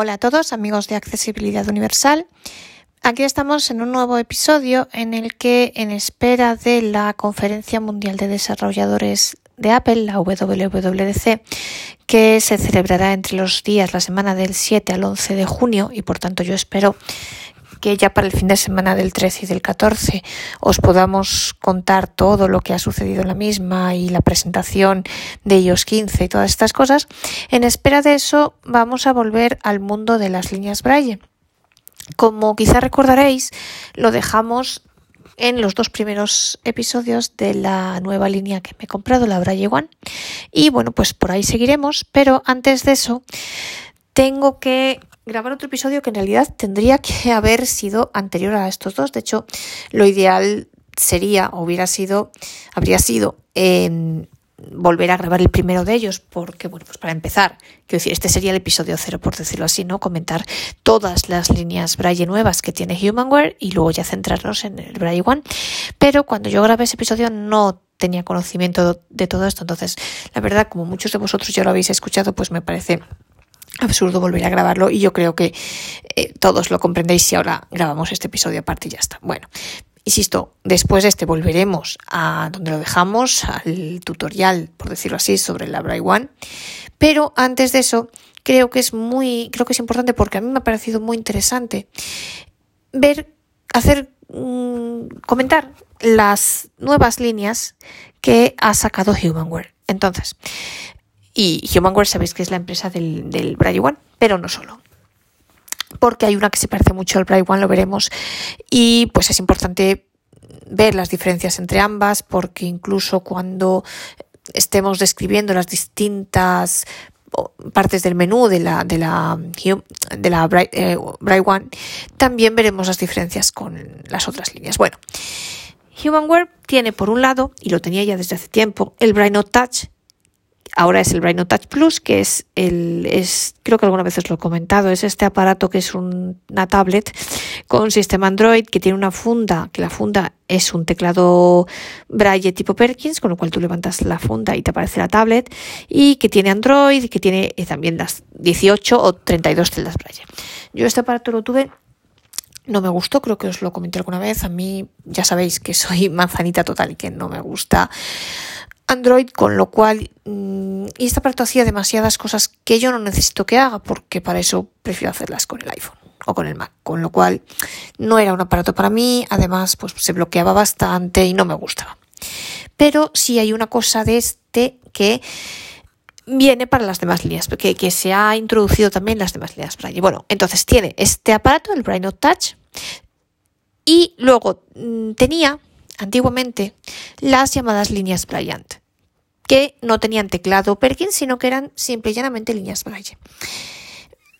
Hola a todos amigos de Accesibilidad Universal. Aquí estamos en un nuevo episodio en el que, en espera de la Conferencia Mundial de Desarrolladores de Apple, la WWDC, que se celebrará entre los días, la semana del 7 al 11 de junio, y por tanto yo espero que ya para el fin de semana del 13 y del 14 os podamos contar todo lo que ha sucedido en la misma y la presentación de iOS 15 y todas estas cosas. En espera de eso vamos a volver al mundo de las líneas Braille. Como quizá recordaréis, lo dejamos en los dos primeros episodios de la nueva línea que me he comprado, la Braille One. Y bueno, pues por ahí seguiremos, pero antes de eso tengo que grabar otro episodio que en realidad tendría que haber sido anterior a estos dos. De hecho, lo ideal sería, hubiera sido, habría sido em, volver a grabar el primero de ellos, porque, bueno, pues para empezar, quiero decir, este sería el episodio cero, por decirlo así, ¿no? Comentar todas las líneas Braille nuevas que tiene Humanware y luego ya centrarnos en el Braille One. Pero cuando yo grabé ese episodio no tenía conocimiento de todo esto, entonces, la verdad, como muchos de vosotros ya lo habéis escuchado, pues me parece absurdo volver a grabarlo y yo creo que eh, todos lo comprendéis si ahora grabamos este episodio aparte y ya está. Bueno, insisto, después de este volveremos a donde lo dejamos, al tutorial, por decirlo así, sobre la Braille One, pero antes de eso creo que es muy, creo que es importante porque a mí me ha parecido muy interesante ver, hacer, mm, comentar las nuevas líneas que ha sacado Humanware. Entonces, y Humanware sabéis que es la empresa del, del Braille One, pero no solo. Porque hay una que se parece mucho al Braille One, lo veremos. Y pues es importante ver las diferencias entre ambas, porque incluso cuando estemos describiendo las distintas partes del menú de la, de la, eh, One, también veremos las diferencias con las otras líneas. Bueno, Humanware tiene por un lado, y lo tenía ya desde hace tiempo, el Note Touch, Ahora es el Rhino Touch Plus, que es el, es, creo que alguna vez os lo he comentado, es este aparato que es una tablet con sistema Android que tiene una funda, que la funda es un teclado Braille tipo Perkins, con lo cual tú levantas la funda y te aparece la tablet, y que tiene Android, y que tiene eh, también las 18 o 32 celdas Braille. Yo este aparato lo tuve no me gustó, creo que os lo comenté alguna vez. A mí ya sabéis que soy manzanita total y que no me gusta Android, con lo cual mm, este aparato hacía demasiadas cosas que yo no necesito que haga, porque para eso prefiero hacerlas con el iPhone o con el Mac, con lo cual no era un aparato para mí, además pues se bloqueaba bastante y no me gustaba. Pero sí hay una cosa de este que viene para las demás líneas, que, se ha introducido también las demás líneas Braille. Bueno, entonces tiene este aparato, el Braille Touch, y luego mm, tenía antiguamente las llamadas líneas Bryant, que no tenían teclado Perkins, sino que eran simple y llanamente líneas Braille.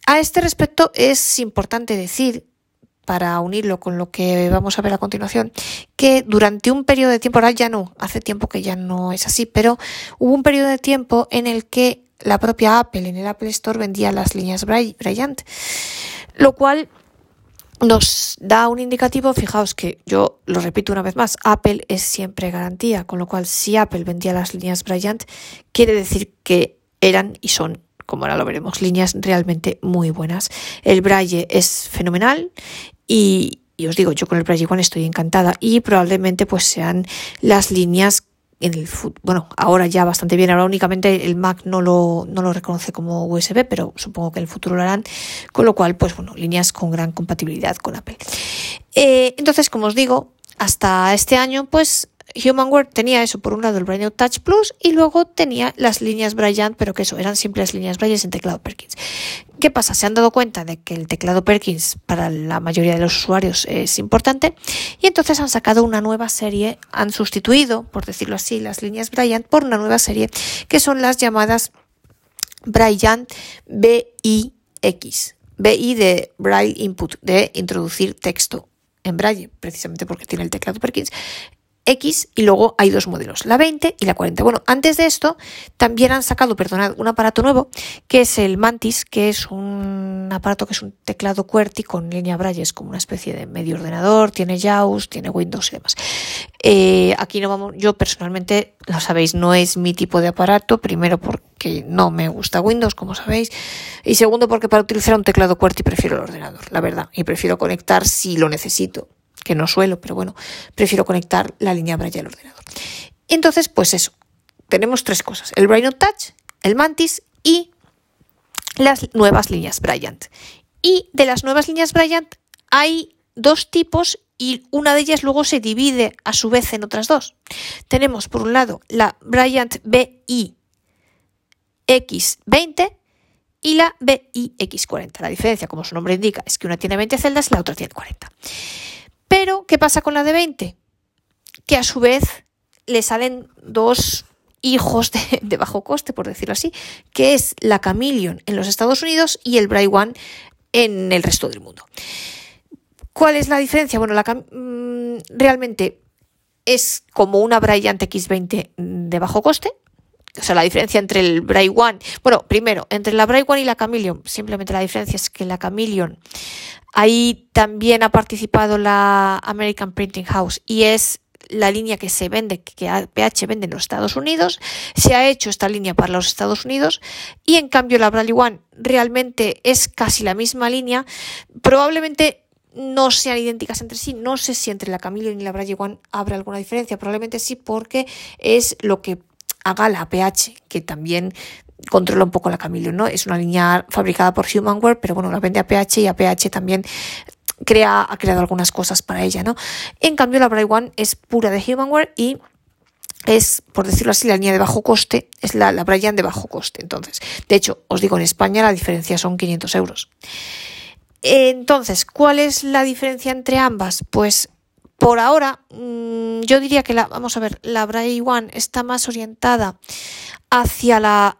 A este respecto es importante decir, para unirlo con lo que vamos a ver a continuación, que durante un periodo de tiempo, ahora ya no, hace tiempo que ya no es así, pero hubo un periodo de tiempo en el que la propia Apple en el Apple Store vendía las líneas Bryant, lo cual nos da un indicativo, fijaos que yo lo repito una vez más, Apple es siempre garantía, con lo cual si Apple vendía las líneas Bryant, quiere decir que eran y son, como ahora lo veremos, líneas realmente muy buenas. El Braille es fenomenal y, y os digo, yo con el Braille One estoy encantada y probablemente pues sean las líneas en el bueno, ahora ya bastante bien, ahora únicamente el Mac no lo, no lo reconoce como USB, pero supongo que en el futuro lo harán, con lo cual, pues bueno, líneas con gran compatibilidad con Apple. Eh, entonces, como os digo, hasta este año, pues Humanware tenía eso, por un lado el Braille Touch Plus y luego tenía las líneas Bryant, pero que eso, eran simples líneas Braille en teclado Perkins. ¿Qué pasa? Se han dado cuenta de que el teclado Perkins para la mayoría de los usuarios es importante y entonces han sacado una nueva serie, han sustituido, por decirlo así, las líneas Bryant por una nueva serie que son las llamadas Bryant BIX. BI de Braille Input, de introducir texto en Braille, precisamente porque tiene el teclado Perkins X y luego hay dos modelos, la 20 y la 40. Bueno, antes de esto también han sacado, perdonad, un aparato nuevo que es el Mantis, que es un aparato que es un teclado QWERTY con línea Braille, es como una especie de medio ordenador, tiene JAWS, tiene Windows y demás. Eh, aquí no vamos, yo personalmente, lo sabéis, no es mi tipo de aparato, primero porque no me gusta Windows, como sabéis, y segundo porque para utilizar un teclado QWERTY prefiero el ordenador, la verdad, y prefiero conectar si lo necesito que no suelo, pero bueno, prefiero conectar la línea Braille al ordenador. Entonces, pues eso, tenemos tres cosas, el Braille Touch, el Mantis y las nuevas líneas Bryant. Y de las nuevas líneas Bryant hay dos tipos y una de ellas luego se divide a su vez en otras dos. Tenemos por un lado la Bryant BI X20 y la BI X40. La diferencia, como su nombre indica, es que una tiene 20 celdas y la otra tiene 40. Pero, ¿qué pasa con la de 20? Que a su vez le salen dos hijos de, bajo coste, por decirlo así, que es la Chameleon en los Estados Unidos y el Bright One en el resto del mundo. ¿Cuál es la diferencia? Bueno, la, mm, realmente es como una Bryant X20 de bajo coste. O sea, la diferencia entre el Bright One, bueno, primero, entre la Bright One y la Chameleon, simplemente la diferencia es que la Chameleon Ahí también ha participado la American Printing House y es la línea que se vende, que PH vende en los Estados Unidos. Se ha hecho esta línea para los Estados Unidos y en cambio la Bradley One realmente es casi la misma línea. Probablemente no sean idénticas entre sí. No sé si entre la Camille y la Bradley One habrá alguna diferencia. Probablemente sí porque es lo que haga la PH, que también controla un poco la Camilo, ¿no? Es una línea fabricada por Humanware, pero bueno, la vende a PH y a PH también crea, ha creado algunas cosas para ella, ¿no? En cambio, la Bright One es pura de Humanware y es, por decirlo así, la línea de bajo coste, es la, la de bajo coste. Entonces, de hecho, os digo, en España la diferencia son 500 euros. Entonces, ¿cuál es la diferencia entre ambas? Pues por ahora, mm, yo diría que la, vamos a ver, la Braille One está más orientada hacia la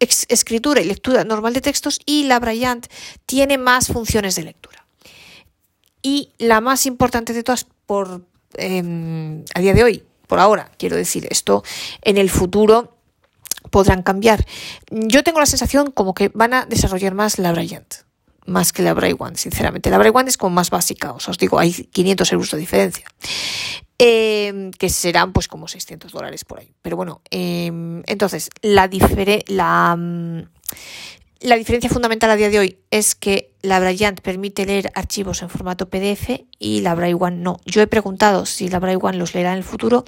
escritura y lectura normal de textos y la Bryant tiene más funciones de lectura. Y la más importante de todas por em, a día de hoy, por ahora, quiero decir, esto en el futuro podrán cambiar. Yo tengo la sensación como que van a desarrollar más la Bryant, más que la One, sinceramente. La One es como más básica, os, os digo, hay 500 euros de diferencia. Em, que serán pues como 600 dólares por ahí. Pero bueno, em, entonces, la, mm, la diferencia fundamental a día de hoy es que la Bryant permite leer archivos en formato PDF y la Braille One no. Yo he preguntado si la Braille One los leerá en el futuro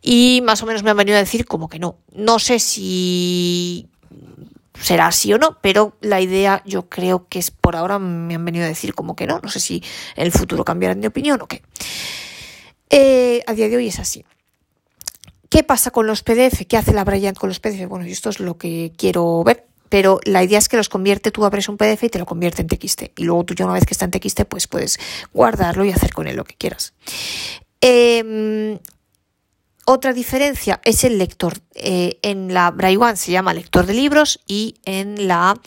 y más o menos me han venido a decir como que no. No sé si será así o no, pero la idea yo creo que es por ahora me han venido a decir como que no. No sé si en el futuro cambiarán de opinión o qué. Eh, a día de hoy es así. ¿Qué pasa con los PDF? ¿Qué hace la Bryant con los PDF? Bueno, esto es lo que quiero ver, pero la idea es que los convierte, tú abres un PDF y te lo convierte en TXT. Y luego tú ya una vez que está en TXT, pues puedes guardarlo y hacer con él lo que quieras. Em, otra diferencia es el lector. Eh, en la One se llama lector de libros y en la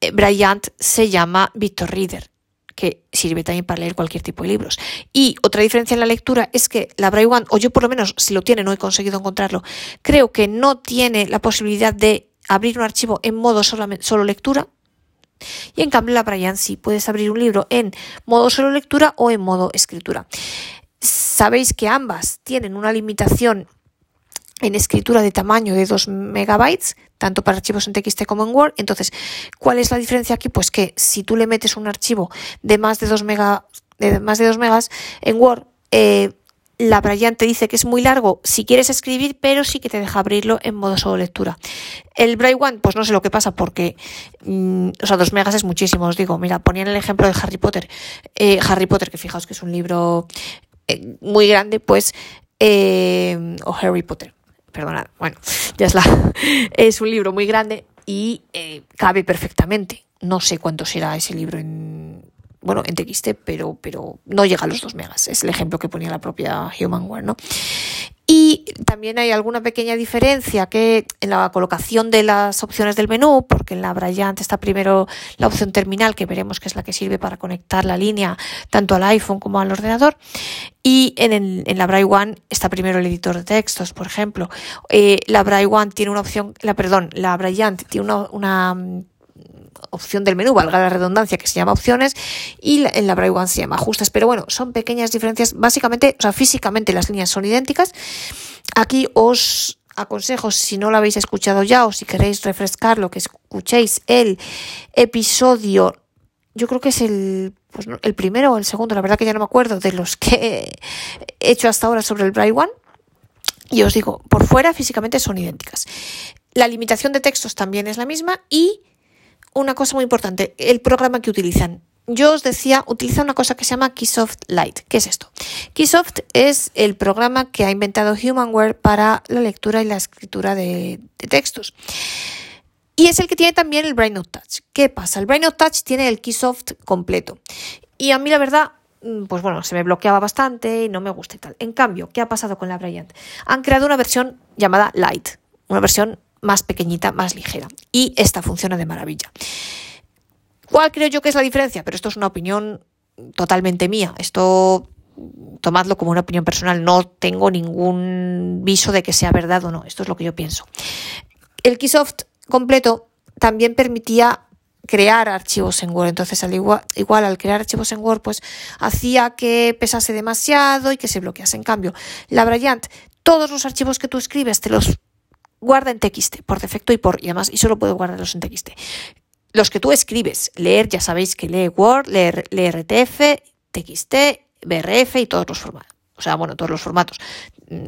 eh, Bryant se llama Victor Reader que sirve también para leer cualquier tipo de libros. Y otra diferencia en la lectura es que la Braille o yo por lo menos si lo tiene, no he conseguido encontrarlo, creo que no tiene la posibilidad de abrir un archivo en modo solo lectura. Y en cambio la Braille sí puedes abrir un libro en modo solo lectura o en modo escritura. Sabéis que ambas tienen una limitación en escritura de tamaño de 2 megabytes, tanto para archivos en TXT como en Word. Entonces, ¿cuál es la diferencia aquí? Pues que si tú le metes un archivo de más de 2 mega, de más de 2 megas en Word, eh, la Bryant te dice que es muy largo si quieres escribir, pero sí que te deja abrirlo en modo solo lectura. El Braille One, pues no sé lo que pasa porque, mm, o sea, 2 megas es muchísimo, os digo. Mira, ponían el ejemplo de Harry Potter. Eh, Harry Potter, que fijaos que es un libro eh, muy grande, pues, o Harry Potter perdonad, bueno, ya es la, es un libro muy grande y eh, cabe perfectamente. No sé cuánto será ese libro en, bueno, en TXT, pero, pero no llega a los 2 megas. Es el ejemplo que ponía la propia Humanware, ¿no? Y también hay alguna pequeña diferencia que en la colocación de las opciones del menú, porque en la Bryant está primero la opción terminal, que veremos que es la que sirve para conectar la línea tanto al iPhone como al ordenador. Y en, la Braille One está primero el editor de textos, por ejemplo. Eh, la Braille One tiene una opción, la perdón, la Bryant tiene una opción del menú, valga la redundancia, que se llama opciones, y en la Braille One se llama ajustes. Pero bueno, son pequeñas diferencias. Básicamente, o sea, físicamente las líneas son idénticas. Aquí os aconsejo, si no lo habéis escuchado ya o si queréis refrescar lo que escuchéis el episodio, yo creo que es el, pues, el primero o el segundo, la verdad que ya no me acuerdo, de los que he hecho hasta ahora sobre el Braille One. Y os digo, por fuera físicamente son idénticas. La limitación de textos también es la misma y una cosa muy importante, el programa que utilizan. Yo os decía, utiliza una cosa que se llama Keysoft Lite. ¿Qué es esto? Keysoft es el programa que ha inventado Humanware para la lectura y la escritura de, textos. Y es el que tiene también el Brain Touch. ¿Qué pasa? El Brain Touch tiene el Keysoft completo. Y a mí la verdad, mm, pues bueno, se me bloqueaba bastante y no me gusta y tal. En cambio, ¿qué ha pasado con la Bryant? Han creado una versión llamada Lite, una versión más pequeñita, más ligera. Y esta funciona de maravilla. ¿Cuál creo yo que es la diferencia? Pero esto es una opinión totalmente mía. Esto tomadlo como una opinión personal. No tengo ningún viso de que sea verdad o no. Esto es lo que yo pienso. El Keysoft completo también permitía crear archivos en Word. Entonces, al igual, igual, al crear archivos en Word, pues hacía que pesase demasiado y que se bloquease. En cambio, la Bryant, todos los archivos que tú escribes te los guarda en TXT por defecto y por y además y solo puedo guardarlos en TXT. Los que tú escribes, leer, ya sabéis que lee Word, leer, lee RTF, TXT, BRF y todos los formatos. O sea, bueno, todos los formatos.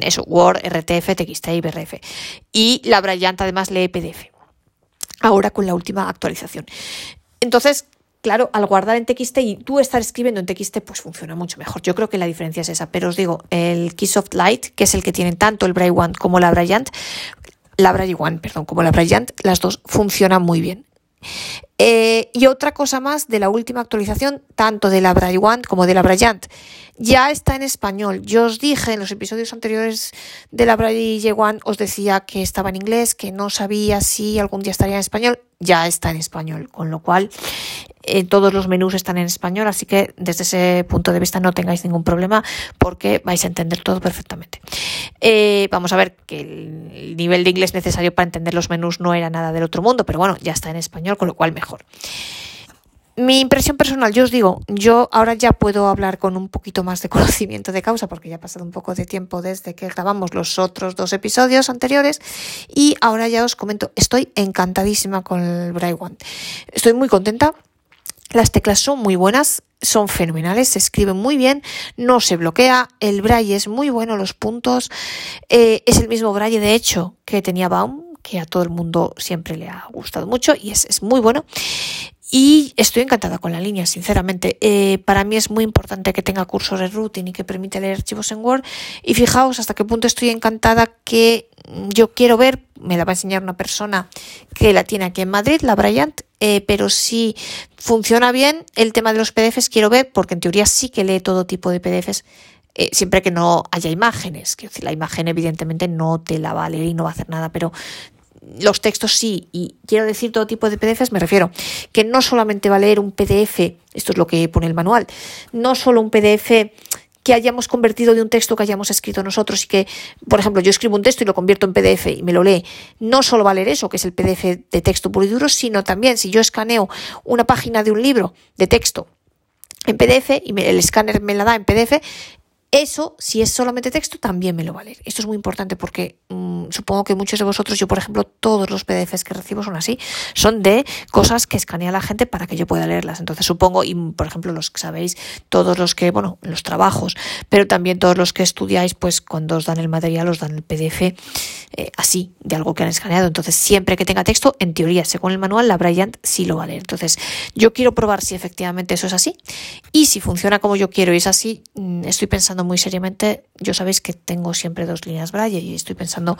Eso, Word, RTF, TXT y BRF. Y la Bryant además lee PDF. Ahora con la última actualización. Entonces, claro, al guardar en TXT y tú estar escribiendo en TXT, pues funciona mucho mejor. Yo creo que la diferencia es esa. Pero os digo, el Keysoft Lite, que es el que tienen tanto el Braille One como la Bryant, la One, perdón, como la Bryant, las dos funcionan muy bien. Eh, y otra cosa más de la última actualización, tanto de la One como de la Bryant, ya está en español. Yo os dije en los episodios anteriores de la One, os decía que estaba en inglés, que no sabía si algún día estaría en español. Ya está en español, con lo cual eh, todos los menús están en español, así que desde ese punto de vista no tengáis ningún problema porque vais a entender todo perfectamente. Eh, vamos a ver que el nivel de inglés necesario para entender los menús no era nada del otro mundo, pero bueno, ya está en español, con lo cual mejor. Mi impresión personal, yo os digo, yo ahora ya puedo hablar con un poquito más de conocimiento de causa porque ya ha pasado un poco de tiempo desde que grabamos los otros dos episodios anteriores y ahora ya os comento, estoy encantadísima con el. Estoy muy contenta las teclas son muy buenas, son fenomenales, se escriben muy bien, no se bloquea, el braille es muy bueno, los puntos, eh, es el mismo braille de hecho que tenía Baum, que a todo el mundo siempre le ha gustado mucho y es, es muy bueno. Y estoy encantada con la línea, sinceramente. Eh, para mí es muy importante que tenga cursores routing y que permite leer archivos en Word. Y fijaos hasta qué punto estoy encantada que yo quiero ver, me la va a enseñar una persona que la tiene aquí en Madrid, la Bryant, eh, pero si funciona bien el tema de los PDFs, quiero ver, porque en teoría sí que lee todo tipo de PDFs. Eh, siempre que no haya imágenes, que la imagen evidentemente no te la va a leer y no va a hacer nada, pero los textos sí, y quiero decir todo tipo de PDFs, me refiero que no solamente va a leer un PDF, esto es lo que pone el manual, no solo un PDF que hayamos convertido de un texto que hayamos escrito nosotros y que, por ejemplo, yo escribo un texto y lo convierto en PDF y me lo lee, no solo va a leer eso, que es el PDF de texto puro y duro, sino también si yo escaneo una página de un libro de texto en PDF y el escáner me la da en PDF, eso, si es solamente texto, también me lo va a leer. Esto es muy importante porque mm, supongo que muchos de vosotros, yo por ejemplo, todos los PDFs que recibo son así, son de cosas que escanea la gente para que yo pueda leerlas. Entonces supongo, y por ejemplo los que sabéis, todos los que, bueno, los trabajos, pero también todos los que estudiáis, pues cuando os dan el material, os dan el PDF eh, así, de algo que han escaneado. Entonces siempre que tenga texto, en teoría, según el manual, la Bryant sí lo va a leer. Entonces yo quiero probar si efectivamente eso es así y si funciona como yo quiero y es así, mm, estoy pensando muy seriamente, yo sabéis que tengo siempre dos líneas Braille y estoy pensando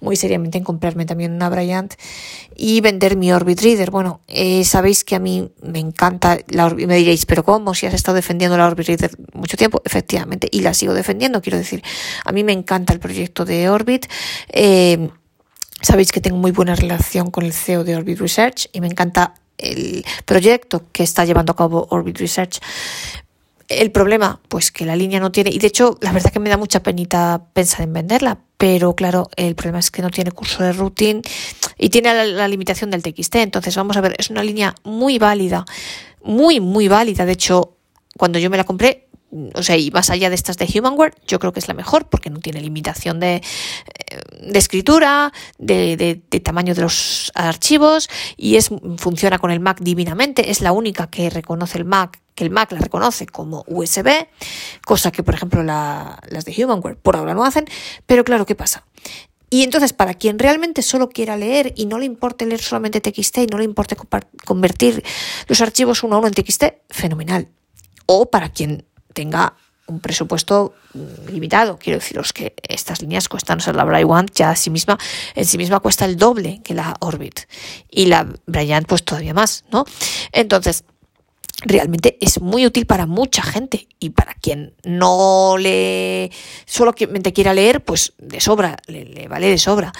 muy seriamente en comprarme también una Bryant y vender mi Orbit Reader. Bueno, eh, sabéis que a mí me encanta la Orbit, me diréis, pero ¿cómo? Si has estado defendiendo la Orbit Reader mucho tiempo, efectivamente, y la sigo defendiendo, quiero decir, a mí me encanta el proyecto de Orbit. Eh, sabéis que tengo muy buena relación con el CEO de Orbit Research y me encanta el proyecto que está llevando a cabo Orbit Research. El problema, pues que la línea no tiene, y de hecho la verdad que me da mucha penita pensar en venderla, pero claro, el problema es que no tiene curso de routing y tiene la, limitación del TXT. Entonces vamos a ver, es una línea muy válida, muy, muy válida. De hecho, cuando yo me la compré, o sea, y más allá de estas de Humanware, yo creo que es la mejor porque no tiene limitación de, de escritura, de, de, tamaño de los archivos y es, funciona con el Mac divinamente. Es la única que reconoce el Mac, el Mac la reconoce como USB, cosa que, por ejemplo, las de Humanware por ahora no hacen. Pero claro, ¿qué pasa? Y entonces, para quien realmente solo quiera leer y no le importe leer solamente TXT y no le importe convertir los archivos uno a uno en TXT, fenomenal. O para quien tenga un presupuesto limitado. Quiero deciros que estas líneas cuestan, o sea, la Bryant ya sí misma, en sí misma cuesta el doble que la Orbit. Y la Bryant pues todavía más, ¿no? Entonces, realmente es muy útil para mucha gente y para quien no le solamente quiera leer, pues de sobra, le vale de sobra.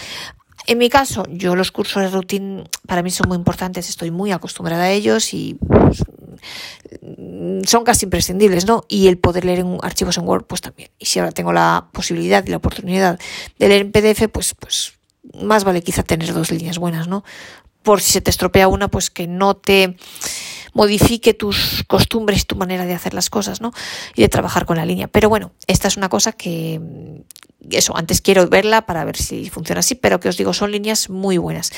En mi caso, yo los cursos de routine para mí son muy importantes, estoy muy acostumbrada a ellos y pues, son casi imprescindibles, ¿no? Y el poder leer en archivos en Word, pues también. Y si ahora tengo la posibilidad y la oportunidad de leer en PDF, pues, pues más vale quizá tener dos líneas buenas, ¿no? Por si se te estropea una, pues que no te modifique tus costumbres y tu manera de hacer las cosas, ¿no? Y de trabajar con la línea. Pero bueno, esta es una cosa que, eso, antes quiero verla para ver si funciona así, pero que os digo, son líneas muy buenas.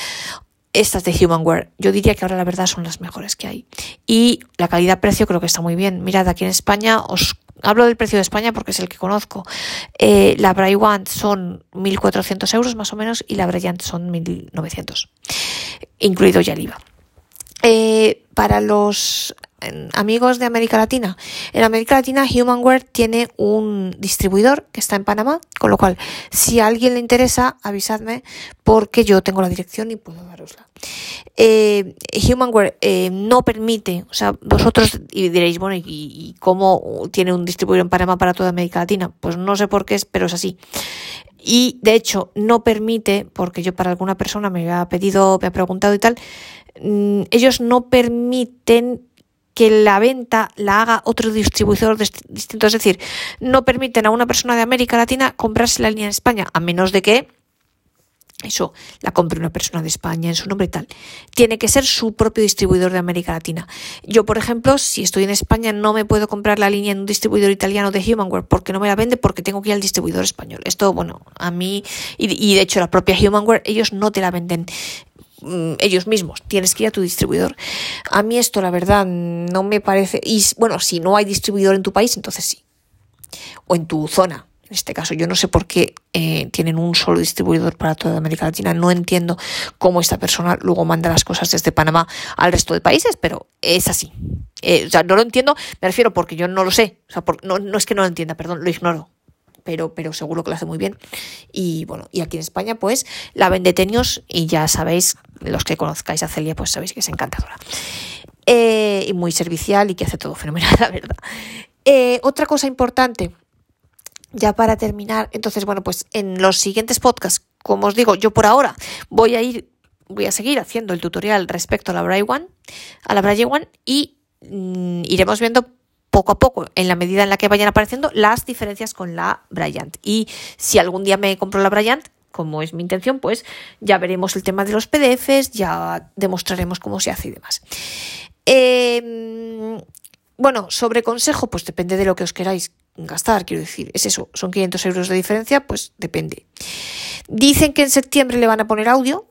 Estas de Humanware, yo diría que ahora la verdad son las mejores que hay. Y la calidad-precio creo que está muy bien. Mirad, aquí en España os hablo del precio de España porque es el que conozco. Eh, la Bryant son 1.400 euros más o menos y la Bryant son 1.900, incluido ya el IVA. Para los amigos de América Latina. En América Latina Humanware tiene un distribuidor que está en Panamá, con lo cual si a alguien le interesa avisadme porque yo tengo la dirección y puedo darosla. Eh, Humanware eh, no permite, o sea, vosotros y diréis, bueno, ¿y, ¿y, cómo tiene un distribuidor en Panamá para toda América Latina? Pues no sé por qué es, pero es así. Y de hecho no permite, porque yo para alguna persona me ha pedido, me ha preguntado y tal, mm, ellos no permiten que la venta la haga otro distribuidor distinto. Es decir, no permiten a una persona de América Latina comprarse la línea en España, a menos de que eso la compre una persona de España en su nombre y tal. Tiene que ser su propio distribuidor de América Latina. Yo, por ejemplo, si estoy en España, no me puedo comprar la línea en un distribuidor italiano de Humanware porque no me la vende porque tengo que ir al distribuidor español. Esto, bueno, a mí, y, y de hecho la propia Humanware, ellos no te la venden ellos mismos, tienes que ir a tu distribuidor. A mí esto, la verdad, no me parece. Y bueno, si no hay distribuidor en tu país, entonces sí. O en tu zona. En este caso, yo no sé por qué eh, tienen un solo distribuidor para toda América Latina. No entiendo cómo esta persona luego manda las cosas desde Panamá al resto de países, pero es así. Eh, o sea, no lo entiendo, me refiero porque yo no lo sé. O sea, no, no es que no lo entienda, perdón, lo ignoro pero, pero seguro que lo hace muy bien. Y bueno, y aquí en España, pues la vende Tenios y ya sabéis, los que conozcáis a Celia, pues sabéis que es encantadora. Eh, y muy servicial y que hace todo fenomenal, la verdad. Eh, otra cosa importante, ya para terminar, entonces, bueno, pues en los siguientes podcasts, como os digo, yo por ahora voy a ir, voy a seguir haciendo el tutorial respecto a la Braille One, a la Braille One y mm, iremos viendo poco a poco, en la medida en la que vayan apareciendo, las diferencias con la Bryant. Y si algún día me compro la Bryant, como es mi intención, pues ya veremos el tema de los PDFs, ya demostraremos cómo se hace y demás. Em, bueno, sobre consejo, pues depende de lo que os queráis gastar, quiero decir, es eso, son 500 euros de diferencia, pues depende. Dicen que en septiembre le van a poner audio,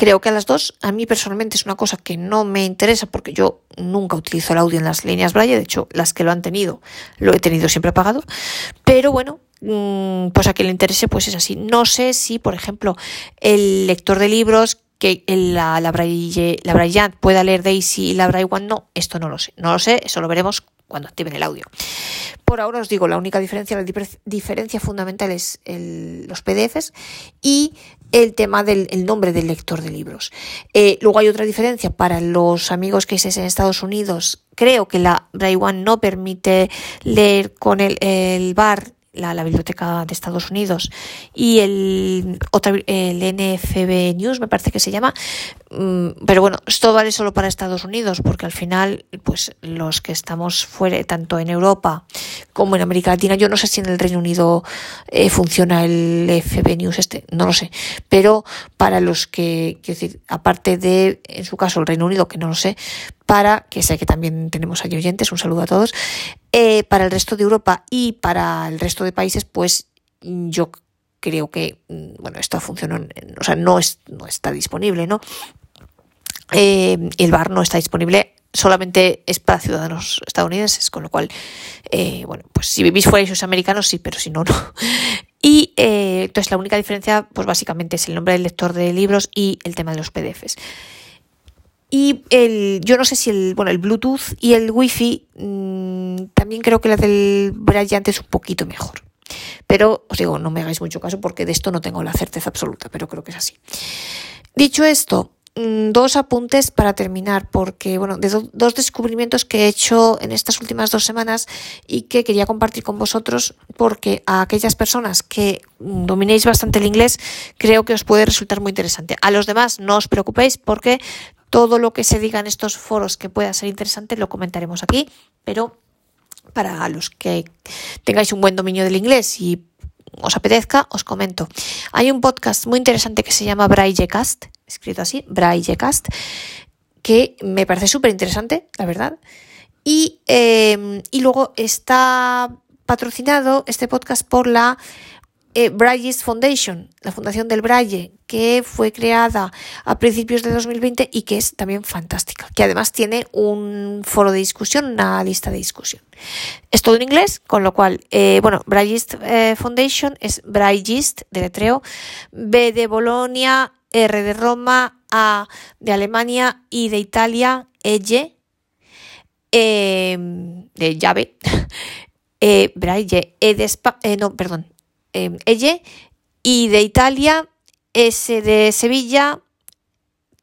Creo que a las dos, a mí personalmente es una cosa que no me interesa porque yo nunca utilizo el audio en las líneas Braille, de hecho las que lo han tenido lo he tenido siempre apagado, pero bueno, mm, pues a quien le interese pues es así. No sé si, por ejemplo, el lector de libros que la, la, Braille, la Braillant pueda leer Daisy y la Braille One no, esto no lo sé. No lo sé, eso lo veremos cuando activen el audio. Por ahora os digo, la única diferencia, la diferencia fundamental es los PDFs y el tema del nombre del lector de libros. Eh, luego hay otra diferencia para los amigos que estéis en Estados Unidos. Creo que la Braille One no permite leer con el, el bar la, Biblioteca de Estados Unidos y el, otra, el NFB News, me parece que se llama. Mm, pero bueno, esto vale solo para Estados Unidos, porque al final, pues los que estamos fuera, tanto en Europa como en América Latina, yo no sé si en el Reino Unido eh, funciona el FB News este, no lo sé. Pero para los que, quiero decir, aparte de, en su caso, el Reino Unido, que no lo sé, para, que sé que también tenemos ahí oyentes, un saludo a todos, eh, para el resto de Europa y para el resto de países, pues yo creo que, mm, bueno, esto funciona, o sea, no, es, no está disponible, ¿no? Eh, el bar no está disponible solamente es para ciudadanos estadounidenses, con lo cual, eh, bueno, pues si vivís fuera y sois americanos, sí, pero si no, no. Y entonces la única diferencia, pues básicamente es el nombre del lector de libros y el tema de los PDFs. Y el, yo no sé si el, bueno, el Bluetooth y el Wi-Fi, mm, también creo que la del Bryant es un poquito mejor. Pero os digo, no me hagáis mucho caso porque de esto no tengo la certeza absoluta, pero creo que es así. Dicho esto, mm, dos apuntes para terminar, porque, bueno, de dos descubrimientos que he hecho en estas últimas dos semanas y que quería compartir con vosotros, porque a aquellas personas que dominéis bastante el inglés, creo que os puede resultar muy interesante. A los demás no os preocupéis porque todo lo que se diga en estos foros que pueda ser interesante lo comentaremos aquí, pero para los que tengáis un buen dominio del inglés y os apetezca, os comento. Hay un podcast muy interesante que se llama Braillecast, escrito así, Braillecast, que me parece súper interesante, la verdad. Y, eh, y luego está patrocinado este podcast por la eh, Foundation, la fundación del Braille, que fue creada a principios de 2020 y que es también fantástica, que además tiene un foro de discusión, una lista de discusión. Es todo en inglés, con lo cual, eh, bueno, Braillist eh, Foundation es Braillist, de letreo, B de Bolonia, R de Roma, A de Alemania y de Italia, E de llave, eh, Braille, E de España, no, perdón, eh, y de Italia, S de Sevilla,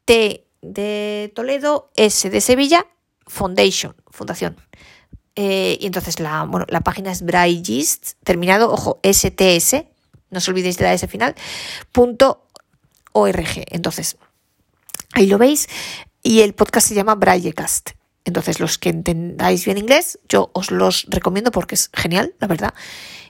T de Toledo, S de Sevilla, Foundation, Fundación. Eh, y entonces la, bueno, la página es Braillist, terminado, ojo, STS, no os olvidéis de la S final, punto org. Entonces, ahí lo veis. Y el podcast se llama Braillecast. Entonces, los que entendáis bien inglés, yo os los recomiendo porque es genial, la verdad.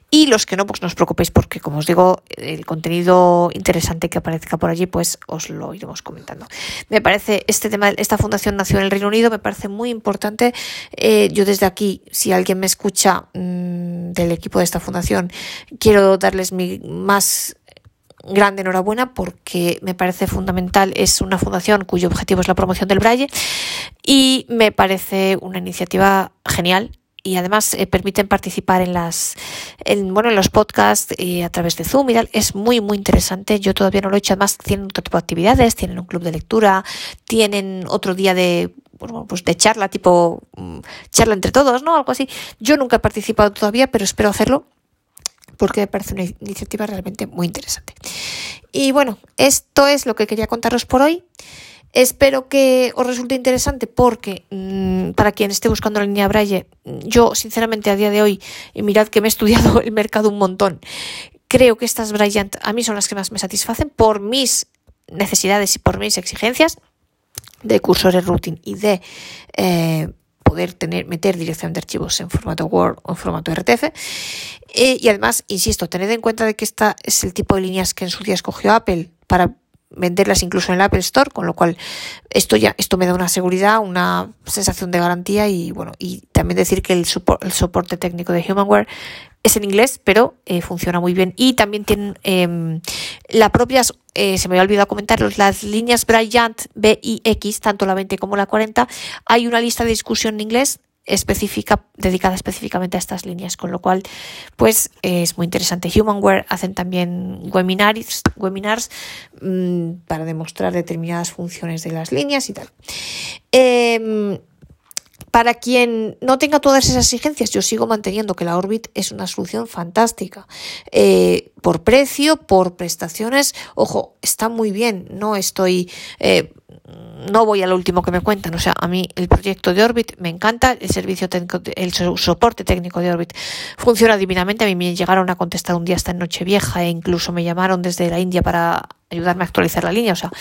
Y los que no, pues no os preocupéis porque, como os digo, el contenido interesante que aparezca por allí, pues os lo iremos comentando. Me parece, este tema, esta fundación nació en el Reino Unido, me parece muy importante. Eh, yo desde aquí, si alguien me escucha mmm, del equipo de esta fundación, quiero darles mi más grande enhorabuena porque me parece fundamental. Es una fundación cuyo objetivo es la promoción del braille y me parece una iniciativa genial y además eh, permiten participar en las en, bueno en los podcasts y a través de Zoom y tal. Es muy muy interesante. Yo todavía no lo he hecho. Además tienen otro tipo de actividades, tienen un club de lectura, tienen otro día de pues de charla tipo mm, charla entre todos, ¿no? Algo así. Yo nunca he participado todavía, pero espero hacerlo porque me parece una iniciativa realmente muy interesante. Y bueno, esto es lo que quería contaros por hoy. Espero que os resulte interesante porque mmm, para quien esté buscando la línea Braille, yo sinceramente a día de hoy, y mirad que me he estudiado el mercado un montón, creo que estas Braille a mí son las que más me satisfacen por mis necesidades y por mis exigencias de cursores routing y de eh, poder tener, meter dirección de archivos en formato Word o en formato RTF. Eh, y además, insisto, tened en cuenta de que esta es el tipo de líneas que en su día escogió Apple para venderlas incluso en el Apple Store, con lo cual esto ya esto me da una seguridad, una sensación de garantía y bueno, y también decir que el, el soporte técnico de Humanware es en inglés, pero eh, funciona muy bien. Y también tienen eh, la propia, eh, se me había olvidado comentaros, las líneas Bryant B y X, tanto la 20 como la 40, hay una lista de discusión en inglés específica, dedicada específicamente a estas líneas, con lo cual, pues es muy interesante. Humanware hacen también webinars, webinars mmm, para demostrar determinadas funciones de las líneas y tal. Eh, para quien no tenga todas esas exigencias, yo sigo manteniendo que la Orbit es una solución fantástica. Eh, por precio, por prestaciones, ojo, está muy bien. No estoy. Eh, no voy a lo último que me cuentan. O sea, a mí el proyecto de Orbit me encanta, el servicio técnico, el soporte técnico de Orbit funciona divinamente. A mí me llegaron a contestar un día hasta en Nochevieja e incluso me llamaron desde la India para ayudarme a actualizar la línea. O sea,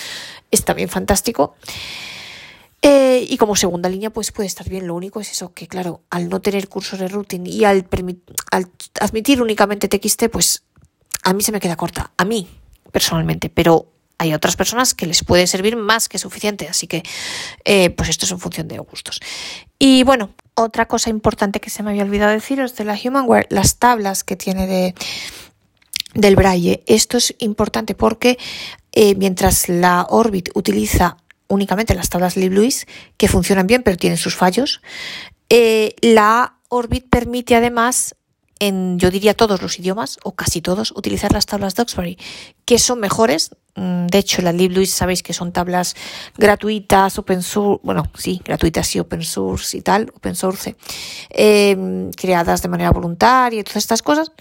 está bien fantástico. Eh, y como segunda línea, pues puede estar bien. Lo único es eso, que claro, al no tener cursos de routing y al, al admitir únicamente TXT, pues a mí se me queda corta. A mí, personalmente. Pero hay otras personas que les puede servir más que suficiente. Así que, eh, pues esto es en función de gustos. Y bueno, otra cosa importante que se me había olvidado deciros de la Humanware, las tablas que tiene de del braille. Esto es importante porque eh, mientras la Orbit utiliza únicamente las tablas LibLouis, que funcionan bien pero tienen sus fallos. Eh, la Orbit permite además, en yo diría todos los idiomas, o casi todos, utilizar las tablas Duxbury, que son mejores. Mm, de hecho, las LibLouis sabéis que son tablas gratuitas, open source, bueno, sí, gratuitas y open source y tal, open source, eh, creadas de manera voluntaria y todas estas cosas.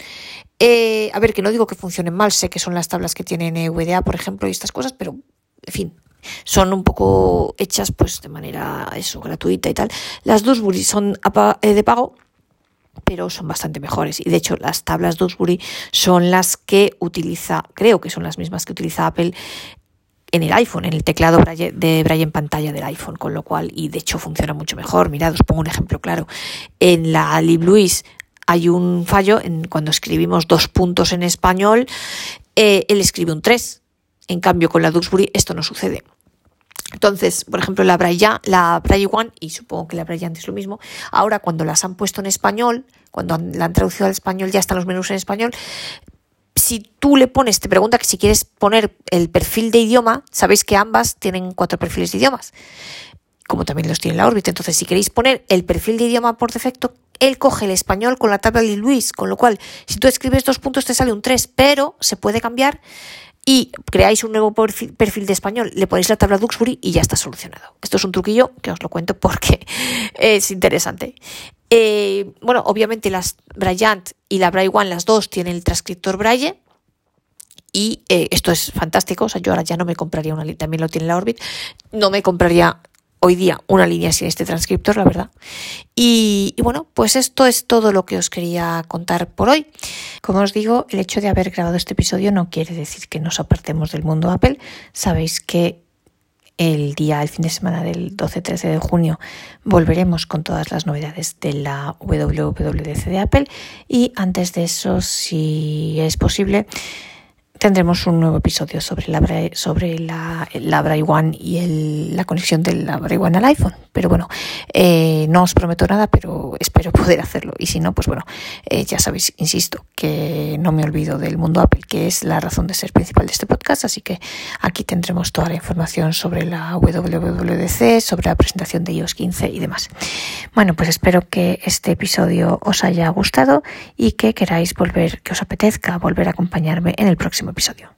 Eh, a ver, que no digo que funcionen mal, sé que son las tablas que tienen VDA, por ejemplo, y estas cosas, pero, en fin, son un poco hechas pues de manera eso gratuita y tal. Las Dewsbury son eh, de pago, pero son bastante mejores. Y de hecho, las tablas Dewsbury son las que utiliza, creo que son las mismas que utiliza Apple en el iPhone, en el teclado de Braille en pantalla del iPhone, con lo cual, y de hecho funciona mucho mejor. Mirad, os pongo un ejemplo claro. En la LibLouis hay un fallo en cuando escribimos dos puntos en español, eh, él escribe un 3. En cambio, con la Duxbury esto no sucede. Entonces, por ejemplo, la Braille, la Braille One, y supongo que la Braille es lo mismo, ahora cuando las han puesto en español, cuando la han traducido al español, ya están los menús en español, si tú le pones, te pregunta que si quieres poner el perfil de idioma, sabéis que ambas tienen cuatro perfiles de idiomas, como también los tiene la órbita. Entonces, si queréis poner el perfil de idioma por defecto, él coge el español con la tabla de Luis, con lo cual, si tú escribes dos puntos, te sale un 3, pero se puede cambiar y creáis un nuevo perfil de español, le ponéis la tabla Duxbury y ya está solucionado. Esto es un truquillo que os lo cuento porque es interesante. Eh, bueno, obviamente las Bryant y la Braille One, las dos, tienen el transcriptor Braille. Y eh, esto es fantástico. O sea, yo ahora ya no me compraría una, también lo tiene la Orbit. No me compraría hoy día una línea sin este transcriptor, la verdad. Y, bueno, pues esto es todo lo que os quería contar por hoy. Como os digo, el hecho de haber grabado este episodio no quiere decir que nos apartemos del mundo Apple. Sabéis que el día, el fin de semana del 12-13 de junio, volveremos con todas las novedades de la WWDC de Apple. Y antes de eso, si es posible, tendremos un nuevo episodio sobre la, sobre la, la Braille One y la conexión de la Braille One al iPhone. Pero bueno, eh, no os prometo nada, pero espero poder hacerlo. Y si no, pues bueno, eh, ya sabéis, insisto, que no me olvido del mundo Apple, que es la razón de ser principal de este podcast. Así que aquí tendremos toda la información sobre la WWDC, sobre la presentación de iOS 15 y demás. Bueno, pues espero que este episodio os haya gustado y que queráis volver, que os apetezca volver a acompañarme en el próximo episodio.